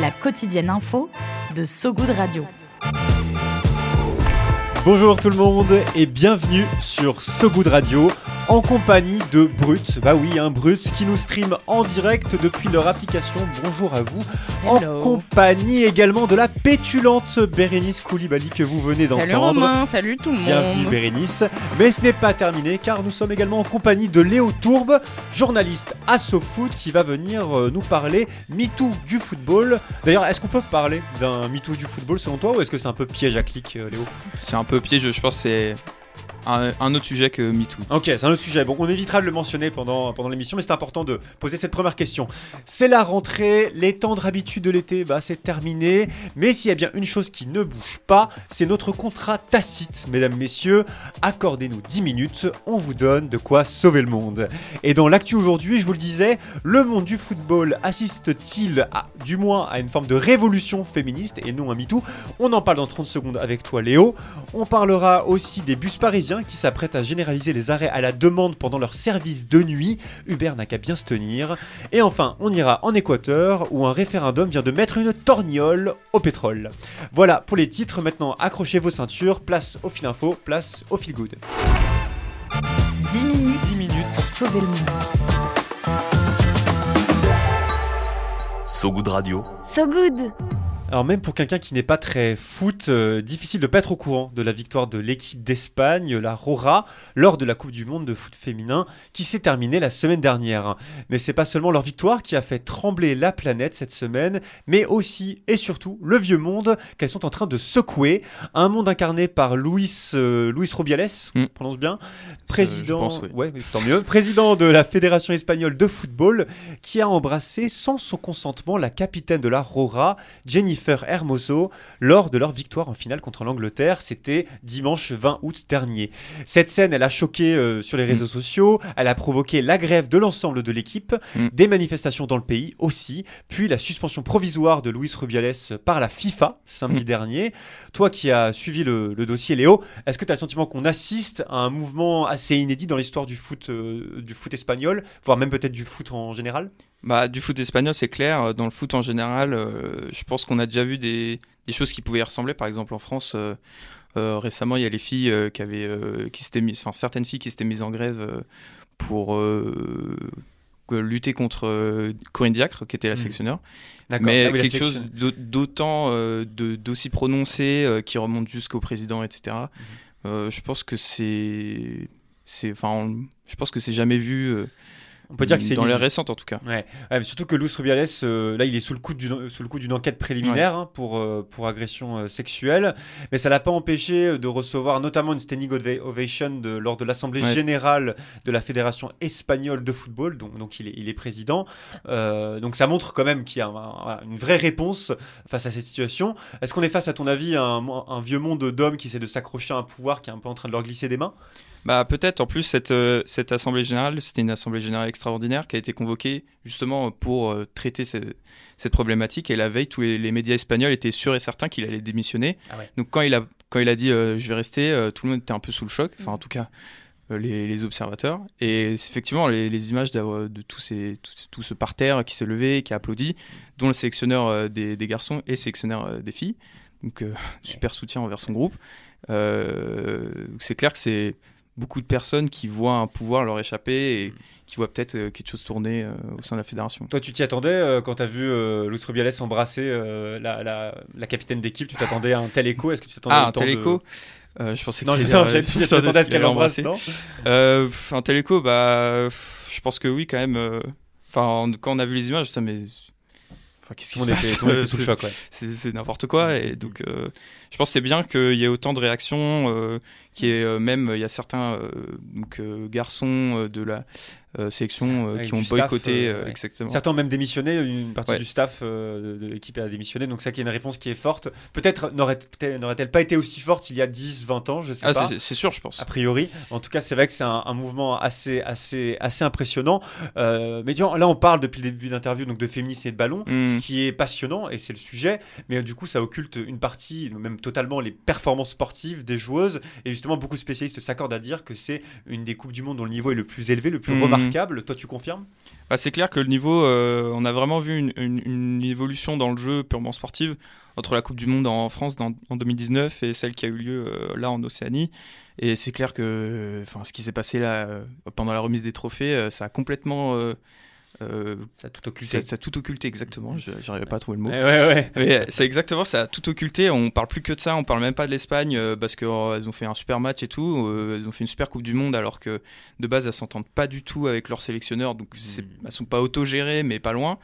La quotidienne info de So Good Radio. Bonjour tout le monde et bienvenue sur So Good Radio en compagnie de Brut. Bah oui, un hein, Brut qui nous stream en direct depuis leur application. Bonjour à vous. En compagnie également de la pétulante Bérénice Koulibaly que vous venez d'entendre. Salut Romain, salut tout le monde. Bienvenue Bérénice. Mais ce n'est pas terminé car nous sommes également en compagnie de Léo Tourbe, journaliste à SoFoot qui va venir euh, nous parler MeToo du football. D'ailleurs, est-ce qu'on peut parler d'un MeToo du football selon toi ou est-ce que c'est un peu piège à clic, euh, Léo? C'est un peu piège, je pense que c'est un, autre sujet que MeToo. Ok, c'est un autre sujet. Bon, on évitera de le mentionner pendant, pendant l'émission, mais c'est important de poser cette première question. C'est la rentrée, les tendres habitudes de l'été, bah, c'est terminé. Mais s'il y a bien une chose qui ne bouge pas, c'est notre contrat tacite, mesdames, messieurs. Accordez-nous 10 minutes, on vous donne de quoi sauver le monde. Et dans l'actu aujourd'hui, je vous le disais, le monde du football assiste-t-il du moins à une forme de révolution féministe et non à MeToo? On en parle dans 30 secondes avec toi, Léo. On parlera aussi des bus parisiens qui s'apprêtent à généraliser les arrêts à la demande pendant leur service de nuit. Uber n'a qu'à bien se tenir. Et enfin, on ira en Équateur où un référendum vient de mettre une torgnole au pétrole. Voilà pour les titres. Maintenant, accrochez vos ceintures. Place au fil info, place au fil good. 10 minutes, 10 minutes pour sauver le monde. So Good Radio. So Good alors même pour quelqu'un qui n'est pas très foot, euh, difficile de pas être au courant de la victoire de l'équipe d'Espagne, la Rora, lors de la Coupe du Monde de foot féminin qui s'est terminée la semaine dernière. Mais c'est pas seulement leur victoire qui a fait trembler la planète cette semaine, mais aussi et surtout le vieux monde qu'elles sont en train de secouer. Un monde incarné par Luis, euh, Luis Rubiales, mm. prononce bien, président, ouais, tant mieux, président de la Fédération espagnole de football, qui a embrassé sans son consentement la capitaine de la Rora, Jennifer Hermoso lors de leur victoire en finale contre l'Angleterre. C'était dimanche 20 août dernier. Cette scène, elle a choqué euh, sur les réseaux mm. sociaux, elle a provoqué la grève de l'ensemble de l'équipe, mm. des manifestations dans le pays aussi, puis la suspension provisoire de Luis Rubiales par la FIFA samedi mm. dernier. Toi qui as suivi le, dossier, Léo, est-ce que tu as le sentiment qu'on assiste à un mouvement assez inédit dans l'histoire du foot, euh, du foot espagnol, voire même peut-être du foot en général? Bah, du foot espagnol, c'est clair. Dans le foot en général, euh, je pense qu'on a déjà vu des, des, choses qui pouvaient y ressembler. Par exemple, en France, euh, euh, récemment, il y a les filles qui avaient, qui s'étaient enfin certaines filles qui s'étaient mises en grève pour lutter contre Corinne Diacre, qui était la mmh. sélectionneur. Mais ah quelque chose d'autant d'aussi prononcé qui remonte jusqu'au président, etc. Mmh. je pense que c'est, c'est, enfin, je pense que c'est jamais vu on peut dire que c'est dans les récentes en tout cas. Ouais. mais surtout que Luis Rubiales, euh, là, il est sous le coup d'une sous le coup d'une enquête préliminaire hein, pour euh, pour agression euh, sexuelle, mais ça l'a pas empêché de recevoir notamment une standing ovation de, lors de l'assemblée générale de la fédération espagnole de football, donc donc il est il est président. donc ça montre quand même qu'il y a une vraie réponse face à cette situation. Est-ce qu'on est face à ton avis à un, un vieux monde d'hommes qui essaie de s'accrocher à un pouvoir qui est un peu en train de leur glisser des mains? Bah peut-être. En plus, cette, euh, cette assemblée générale, c'était une assemblée générale extraordinaire qui a été convoquée justement pour euh, traiter cette problématique. Et la veille, tous les, médias espagnols étaient sûrs et certains qu'il allait démissionner. Ah Donc quand il a quand il a dit euh, je vais rester, tout le monde était un peu sous le choc. Enfin, en tout cas. Les, observateurs et effectivement les, images de tous ces tout, ce parterre qui s'est levé qui a applaudi dont le sélectionneur des, garçons et le sélectionneur des filles donc super soutien envers son groupe c'est clair que c'est beaucoup de personnes qui voient un pouvoir leur échapper et mm. qui voient peut-être euh, quelque chose tourner euh, au sein de la fédération. Toi, tu t'y attendais euh, quand tu as vu Luis Rubiales embrasser la, la, la, capitaine d'équipe Tu t'attendais à un tel écho? Est-ce que tu t'attendais à ah, un tel écho? Je pensais que non, je t'attendais à ce qu'elle l'embrasse. un tel écho, bah, je pense que oui, quand même. Enfin, quand on a vu les images, ça, mais qu'est-ce qui se passe? sous le choc, C'est n'importe quoi. Et donc, je pense que c'est bien qu'il y ait autant de réactions qui est euh, même, il y a certains euh, donc, euh, garçons euh, de la euh, sélection euh, qui ont staff, boycotté, euh, euh, ouais. exactement. Certains ont même démissionné, une partie Ouais. du staff euh, de, de l'équipe a démissionné, donc ça qui est une réponse qui est forte. Peut-être n'aurait- peut-être n'aurait-elle pas été aussi forte il y a 10, 20 ans, je sais Ah, pas. c'est sûr, je pense. A priori, en tout cas, c'est vrai que c'est un, un mouvement assez, assez, assez impressionnant. Euh, mais tu vois, là, on parle depuis le début de l'interview donc de féminisme et de ballon, Mm. ce qui est passionnant et c'est le sujet. Mais euh, du coup, ça occulte une partie, même totalement, les performances sportives des joueuses. Et justement, beaucoup de spécialistes s'accordent à dire que c'est une des coupes du monde dont le niveau est le plus élevé, le plus Mm. remarquable. Toi, tu confirmes? Bah, c'est clair que le niveau, euh, on a vraiment vu une, une- une évolution dans le jeu purement sportive entre la Coupe du Monde en France dans- en 2019 et celle qui a eu lieu euh, là en Océanie. Et c'est clair que enfin, ce qui s'est passé là euh, pendant la remise des trophées, ça a complètement. Euh, Ça a tout occulté. ça, ça a tout occulté, exactement. J'arrivais pas à trouver le mot. Ouais, ouais, ouais. Mais, c'est exactement ça, a tout occulté. On parle plus que de ça, on parle même pas de l'Espagne euh, parce qu'elles ont fait un super match et tout. euh, elles ont fait une super Coupe du Monde alors que de base elles s'entendent pas du tout avec leur sélectionneur, donc c'est- elles sont pas autogérées mais pas loin.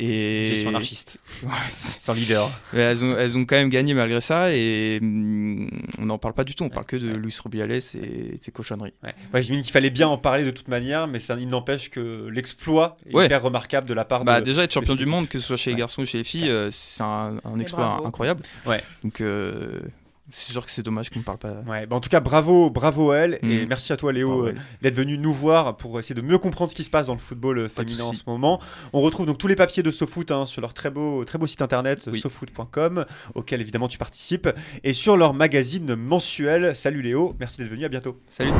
Et Gestion anarchiste, Ouais, c'est- sans leader. mais elles, ont, elles ont quand même gagné malgré ça et hum, on n'en parle pas du tout. On parle que de Luis Rubiales et de ses cochonneries. Ouais. Ouais, J'imagine qu'il fallait bien en parler de toute manière, mais ça, il n'empêche que l'exploit est Ouais. hyper remarquable de la part Bah, de. déjà être champion du monde, que ce soit chez les garçons ou chez les filles, euh, c'est un, exploit bravo. incroyable. Ouais. Donc euh, c'est sûr que c'est dommage qu'on ne parle pas. Ouais, bah en tout cas, bravo, bravo à elle, et Mm. merci à toi Léo euh, d'être venu nous voir pour essayer de mieux comprendre ce qui se passe dans le football euh, féminin en ce moment. On retrouve donc tous les papiers de SoFoot hein, sur leur très beau, très beau site internet Oui. sofoot.com, auquel évidemment tu participes, et sur leur magazine mensuel. Salut Léo, merci d'être venu, à bientôt. Salut.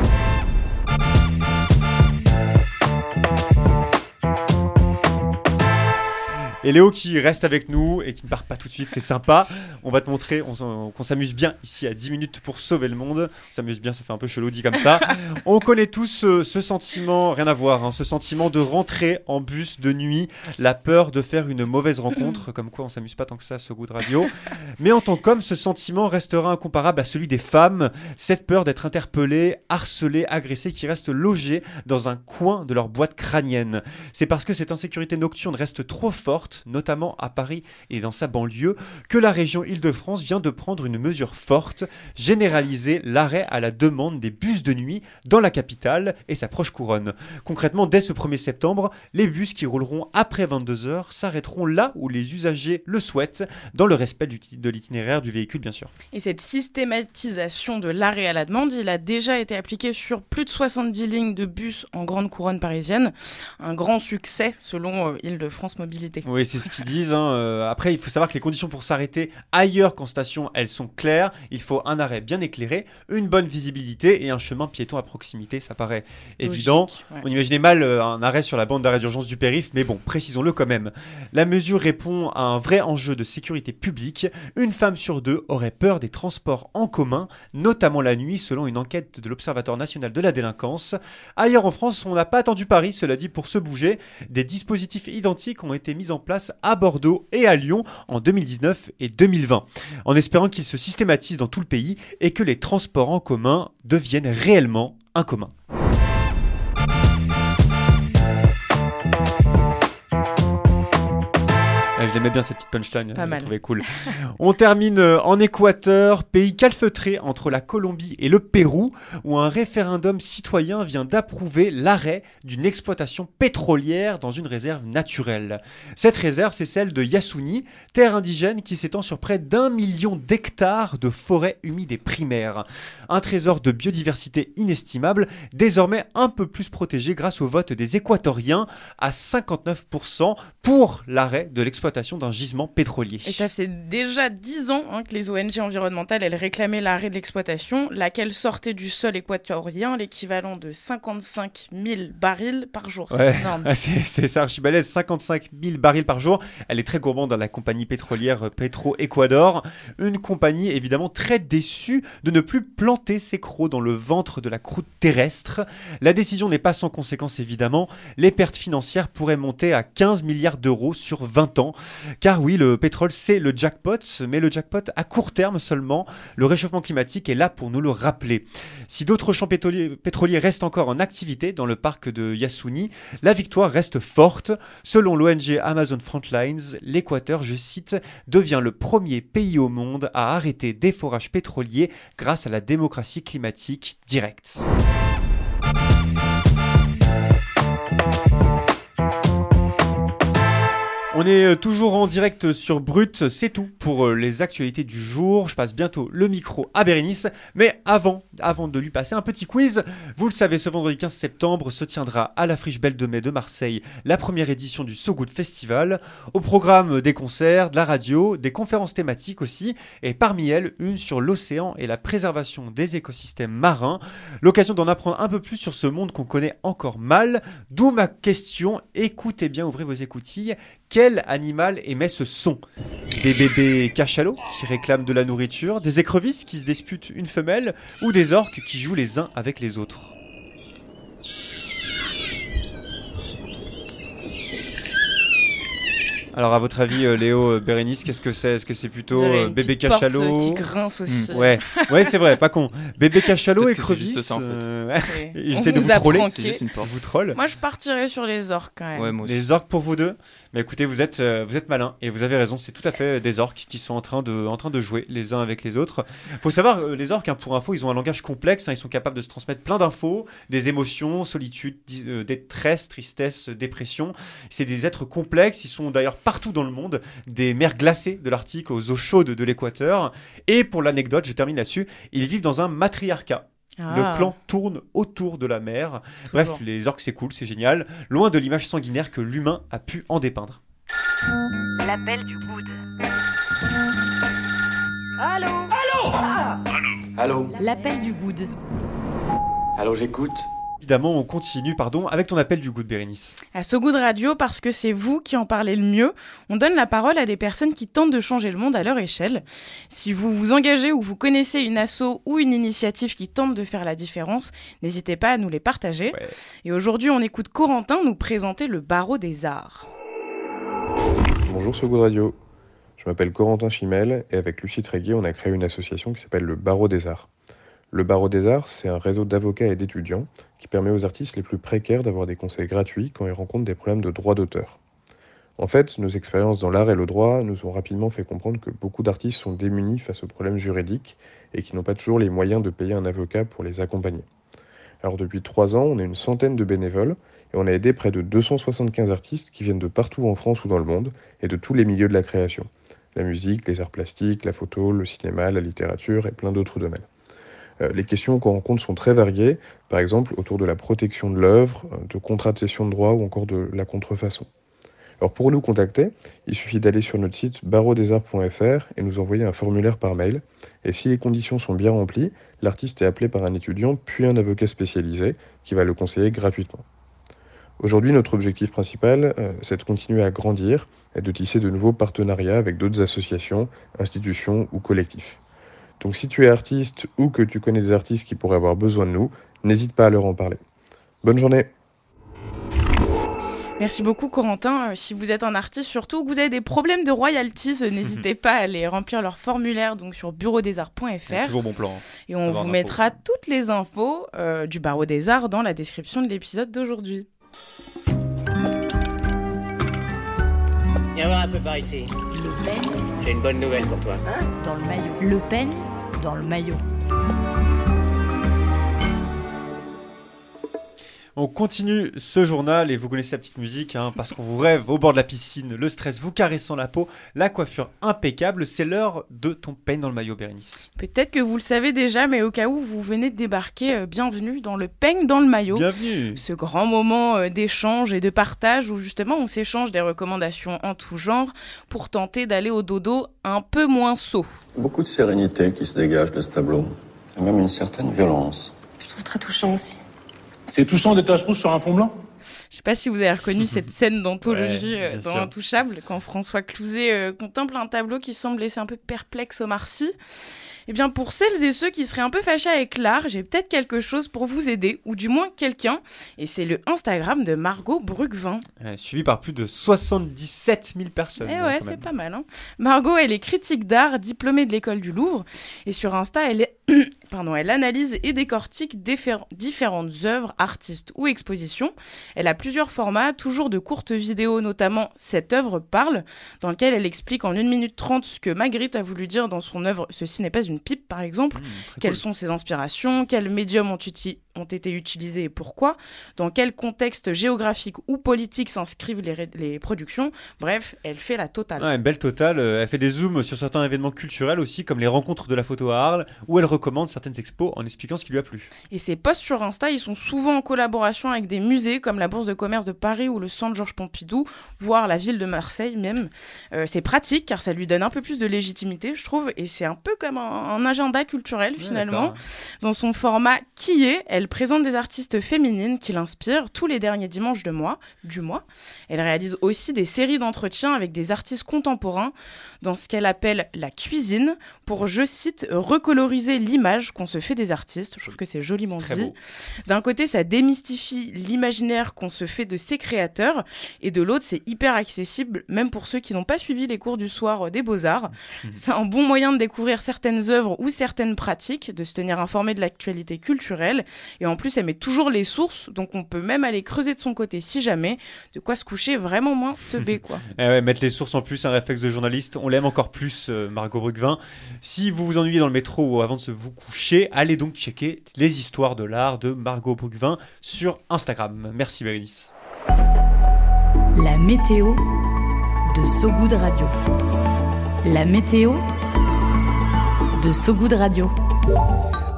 Et Léo qui reste avec nous et qui ne part pas tout de suite, c'est sympa. On va te montrer qu'on s'amuse bien ici à 10 minutes pour sauver le monde. On s'amuse bien, ça fait un peu chelou dit comme ça. on connaît tous ce, ce sentiment, rien à voir, hein, ce sentiment de rentrer en bus de nuit, la peur de faire une mauvaise rencontre, comme quoi on s'amuse pas tant que ça à ce goût de radio. Mais en tant qu'homme, ce sentiment restera incomparable à celui des femmes. Cette peur d'être interpellé, harcelé, agressé qui reste logé dans un coin de leur boîte crânienne. C'est parce que cette insécurité nocturne reste trop forte, notamment à Paris et dans sa banlieue, que la région Île-de-France vient de prendre une mesure forte, généraliser l'arrêt à la demande des bus de nuit dans la capitale et sa proche couronne. Concrètement, dès ce 1er septembre, les bus qui rouleront après 22h s'arrêteront là où les usagers le souhaitent, dans le respect du- de l'itinéraire du véhicule bien sûr. Et cette systématisation de l'arrêt à la demande, il a déjà été appliqué sur plus de 70 lignes de bus en grande couronne parisienne. Un grand succès selon euh, Île-de-France Mobilité. Oui, c'est ce qu'ils disent. hein. Euh, Après, il faut savoir que les conditions pour s'arrêter ailleurs qu'en station, elles sont claires. Il faut un arrêt bien éclairé, une bonne visibilité et un chemin piéton à proximité. Ça paraît évident. Logique, ouais. On imaginait mal euh, un arrêt sur la bande d'arrêt d'urgence du périph', mais bon, précisons-le quand même. La mesure répond à un vrai enjeu de sécurité publique. Une femme sur deux aurait peur des transports en commun, notamment la nuit, selon une enquête de l'Observatoire national de la délinquance. Ailleurs en France, on n'a pas attendu Paris, cela dit, pour se bouger. Des dispositifs identiques ont été mis en à Bordeaux et à Lyon en 2019 et 2020, en espérant qu'ils se systématisent dans tout le pays et que les transports en commun deviennent réellement un commun. Je l'aimais bien cette petite punchline, Pas je mal. trouvais cool. On termine euh, en Équateur, pays calfeutré entre la Colombie et le Pérou, où un référendum citoyen vient d'approuver l'arrêt d'une exploitation pétrolière dans une réserve naturelle. Cette réserve, c'est celle de Yasuni, terre indigène qui s'étend sur près d'un million d'hectares de forêts humides et primaires. Un trésor de biodiversité inestimable, désormais un peu plus protégé grâce au vote des Équatoriens à 59% pour l'arrêt de l'exploitation d'un gisement pétrolier. Et ça faisait déjà 10 ans hein, que les ONG environnementales elles réclamaient l'arrêt de l'exploitation, laquelle sortait du sol équatorien l'équivalent de 55 000 barils par jour. C'est Ouais. énorme. Ah, c'est ça, archibalaise, 55 000 barils par jour. Elle est très gourmande dans la compagnie pétrolière euh, Petro Ecuador. Une compagnie évidemment très déçue de ne plus planter ses crocs dans le ventre de la croûte terrestre. La décision n'est pas sans conséquence évidemment. Les pertes financières pourraient monter à 15 milliards d'euros sur 20 ans. Car oui, le pétrole, c'est le jackpot, mais le jackpot à court terme seulement. Le réchauffement climatique est là pour nous le rappeler. Si d'autres champs pétroliers, restent encore en activité dans le parc de Yasuni, la victoire reste forte. Selon l'ONG Amazon Frontlines, l'Équateur, je cite, devient le premier pays au monde à arrêter des forages pétroliers grâce à la démocratie climatique directe. On est euh, toujours en direct sur Brut, c'est tout pour euh, les actualités du jour. Je passe bientôt le micro à Bérénice, mais avant, avant de lui passer un petit quiz, vous le savez, ce vendredi 15 septembre se tiendra à la Friche Belle de Mai de Marseille la première édition du So Good Festival. Au programme des concerts, de la radio, des conférences thématiques aussi, et parmi elles une sur l'océan et la préservation des écosystèmes marins. L'occasion d'en apprendre un peu plus sur ce monde qu'on connaît encore mal. D'où ma question, écoutez bien, ouvrez vos écoutilles. Animal émet ce son. Des bébés cachalots qui réclament de la nourriture, des écrevisses qui se disputent une femelle, ou des orques qui jouent les uns avec les autres Alors, à votre avis, euh, Léo, euh, Bérénice, qu'est-ce que c'est? Est-ce que c'est plutôt J'avais euh, une bébé petite porte, cachalot? qui grince aussi. Hmm, Ouais, ouais c'est vrai, pas con. Bébé cachalot, Peut-être que c'est juste ça, en fait. euh. On de vous a troller. C'est juste une porte. Vous troll. Moi, je partirais sur les orques quand même. Ouais, moi aussi. Les orques pour vous deux? Mais écoutez, vous êtes, euh, vous êtes malins et vous avez raison, c'est tout à fait des orques qui sont en train de, en train de jouer les uns avec les autres. faut savoir, euh, les orques, hein, pour info, ils ont un langage complexe, hein, ils sont capables de se transmettre plein d'infos, des émotions, solitude, euh, détresse, tristesse, dépression. C'est des êtres complexes, ils sont d'ailleurs partout dans le monde, des mers glacées de l'Arctique aux eaux chaudes de l'Équateur. Et pour l'anecdote, je termine là-dessus, ils vivent dans un matriarcat. Ah, Le clan tourne autour de la mer. toujours. Bref, les orques, c'est cool, c'est génial. Loin de l'image sanguinaire que l'humain a pu en dépeindre. L'appel du good. Allô? L'appel du good. Allô, j'écoute Évidemment, on continue, pardon, avec ton appel du goût de Bérénice. À So Good Radio, parce que c'est vous qui en parlez le mieux, on donne la parole à des personnes qui tentent de changer le monde à leur échelle. Si vous vous engagez ou vous connaissez une asso ou une initiative qui tente de faire la différence, n'hésitez pas à nous les partager. Ouais. Et aujourd'hui, on écoute Corentin nous présenter le barreau des arts. Bonjour sur Good Radio. Je m'appelle Corentin Chimel et avec Lucie Tréguier, on a créé une association qui s'appelle le Barreau des Arts. Le Barreau des Arts, c'est un réseau d'avocats et d'étudiants qui permet aux artistes les plus précaires d'avoir des conseils gratuits quand ils rencontrent des problèmes de droit d'auteur. En fait, nos expériences dans l'art et le droit nous ont rapidement fait comprendre que beaucoup d'artistes sont démunis face aux problèmes juridiques et qui n'ont pas toujours les moyens de payer un avocat pour les accompagner. Alors depuis trois ans, on est une centaine de bénévoles et on a aidé près de 275 artistes qui viennent de partout en France ou dans le monde et de tous les milieux de la création. La musique, les arts plastiques, la photo, le cinéma, la littérature et plein d'autres domaines. Euh, les questions qu'on rencontre sont très variées, par exemple autour de la protection de l'œuvre, euh, de contrats de cession de droit ou encore de la contrefaçon. Alors pour nous contacter, il suffit d'aller sur notre site barreaudesarts.fr et nous envoyer un formulaire par mail. Et si les conditions sont bien remplies, l'artiste est appelé par un étudiant puis un avocat spécialisé qui va le conseiller gratuitement. Aujourd'hui, notre objectif principal, euh, c'est de continuer à grandir et de tisser de nouveaux partenariats avec d'autres associations, institutions ou collectifs. Donc si tu es artiste ou que tu connais des artistes qui pourraient avoir besoin de nous, n'hésite pas à leur en parler. Bonne journée Merci beaucoup Corentin. Euh, Si vous êtes un artiste surtout, que vous avez des problèmes de royalties, euh, n'hésitez pas à aller remplir leur formulaire donc sur bureaudesarts.fr Toujours bon plan. hein. et on vous mettra toutes les infos euh, du barreau des arts dans la description de l'épisode d'aujourd'hui. Viens voir un peu par ici. J'ai une bonne nouvelle pour toi. dans le maillot. Le peigne dans le maillot. On continue ce journal et vous connaissez la petite musique hein, parce qu'on vous rêve au bord de la piscine, le stress vous caressant la peau, la coiffure impeccable. C'est l'heure de ton peigne dans le maillot, Bérénice. Peut-être que vous le savez déjà, mais au cas où vous venez de débarquer, euh, bienvenue dans le peigne dans le maillot. Bienvenue. Ce grand moment euh, d'échange et de partage où justement on s'échange des recommandations en tout genre pour tenter d'aller au dodo un peu moins saut. Beaucoup de sérénité qui se dégage de ce tableau. Et même une certaine violence. Je trouve très touchant aussi. C'est touchant des taches rouges sur un fond blanc Je sais pas si vous avez reconnu cette scène d'anthologie Ouais, euh, dans sûr. Intouchable, quand François Clouzet euh, contemple un tableau qui semble laisser un peu perplexe Omar Sy. Eh bien, pour celles et ceux qui seraient un peu fâchés avec l'art, j'ai peut-être quelque chose pour vous aider, ou du moins quelqu'un, et c'est le Instagram de Margot Brugvin. Euh, suivi par plus de 77 000 personnes. Eh euh, ouais, c'est pas mal. Hein. Margot, elle est critique d'art, diplômée de l'école du Louvre, et sur Insta, elle, est... Pardon, elle analyse et décortique diffé- différentes œuvres, artistes ou expositions. Elle a plusieurs formats, toujours de courtes vidéos, notamment Cette œuvre parle, dans lequel elle explique en 1 minute 30 ce que Magritte a voulu dire dans son œuvre Ceci n'est pas une pipe, par exemple. Mmh, Quelles cool. sont ses inspirations? Quels médiums ont, été utilisés et pourquoi? Dans quel contexte géographique ou politique s'inscrivent les, productions? Bref, elle fait la totale. Ouais, une belle totale. Euh, Elle fait des zooms sur certains événements culturels aussi, comme les rencontres de la photo à Arles, où elle recommande certaines expos en expliquant ce qui lui a plu. Et ses posts sur Insta, ils sont souvent en collaboration avec des musées comme la Bourse de commerce de Paris ou le Centre Georges Pompidou, voire la ville de Marseille même. Euh, c'est pratique car ça lui donne un peu plus de légitimité, je trouve, et c'est un peu comme un, un agenda culturel finalement. d'accord. Dans son format Qui est, elle présente des artistes féminines qui l'inspirent tous les derniers dimanches de mois, du mois. Elle réalise aussi des séries d'entretiens avec des artistes contemporains dans ce qu'elle appelle la cuisine pour, je cite, recoloriser l'image qu'on se fait des artistes. Je trouve que c'est joliment dit. D'un côté, ça démystifie l'imaginaire qu'on se fait de ses créateurs, et de l'autre, c'est hyper accessible, même pour ceux qui n'ont pas suivi les cours du soir euh, des beaux-arts. C'est un bon moyen de découvrir certaines œuvres ou certaines pratiques, de se tenir informé de l'actualité culturelle, et en plus, elle met toujours les sources, donc on peut même aller creuser de son côté si jamais, de quoi se coucher vraiment moins teubé, quoi. Eh ouais, mettre les sources en plus, un réflexe de journaliste, on l'aime encore plus, euh, Margot Brugvin. Si vous vous ennuyez dans le métro ou avant de se vous coucher, allez donc checker les histoires de l'art de Margot Brugvin sur Instagram. Merci Bérénice. La météo de Sogoud Radio. La météo de Sogoud Radio.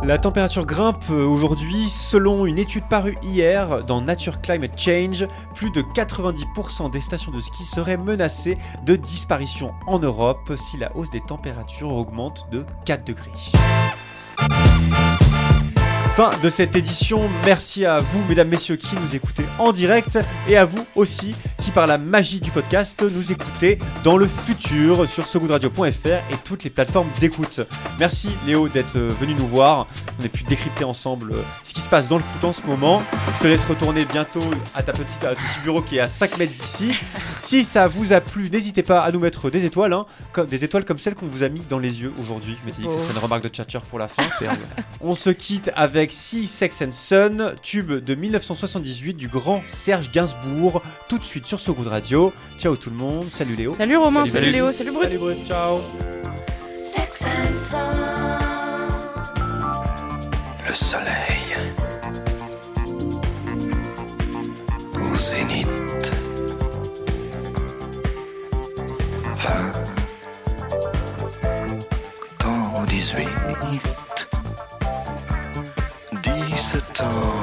La température grimpe aujourd'hui selon une étude parue hier dans Nature Climate Change. Plus de 90% des stations de ski seraient menacées de disparition en Europe si la hausse des températures augmente de 4 degrés. Fin de cette édition. Merci à vous, mesdames, messieurs, qui nous écoutez en direct et à vous aussi qui, par la magie du podcast, nous écoutez dans le futur sur sogoodradio.fr et toutes les plateformes d'écoute. Merci Léo d'être venu nous voir. On a pu décrypter ensemble euh, ce qui se passe dans le foot en ce moment. Je te laisse retourner bientôt à ta petite, à ton petit bureau qui est à 5 mètres d'ici. Si ça vous a plu, n'hésitez pas à nous mettre des étoiles, hein, comme, des étoiles comme celles qu'on vous a mis dans les yeux aujourd'hui. Je m'étais dit que ce serait une remarque de Tchatcher pour la fin. On se quitte avec Sea Sex and Son, tube de 1978 du grand Serge Gainsbourg, tout de suite sur So Good Radio. Ciao tout le monde, salut Léo. Salut Romain, salut Léo, salut Brut. Salut Brut, ciao. Sex and Sun. Le soleil au zénith. Oh.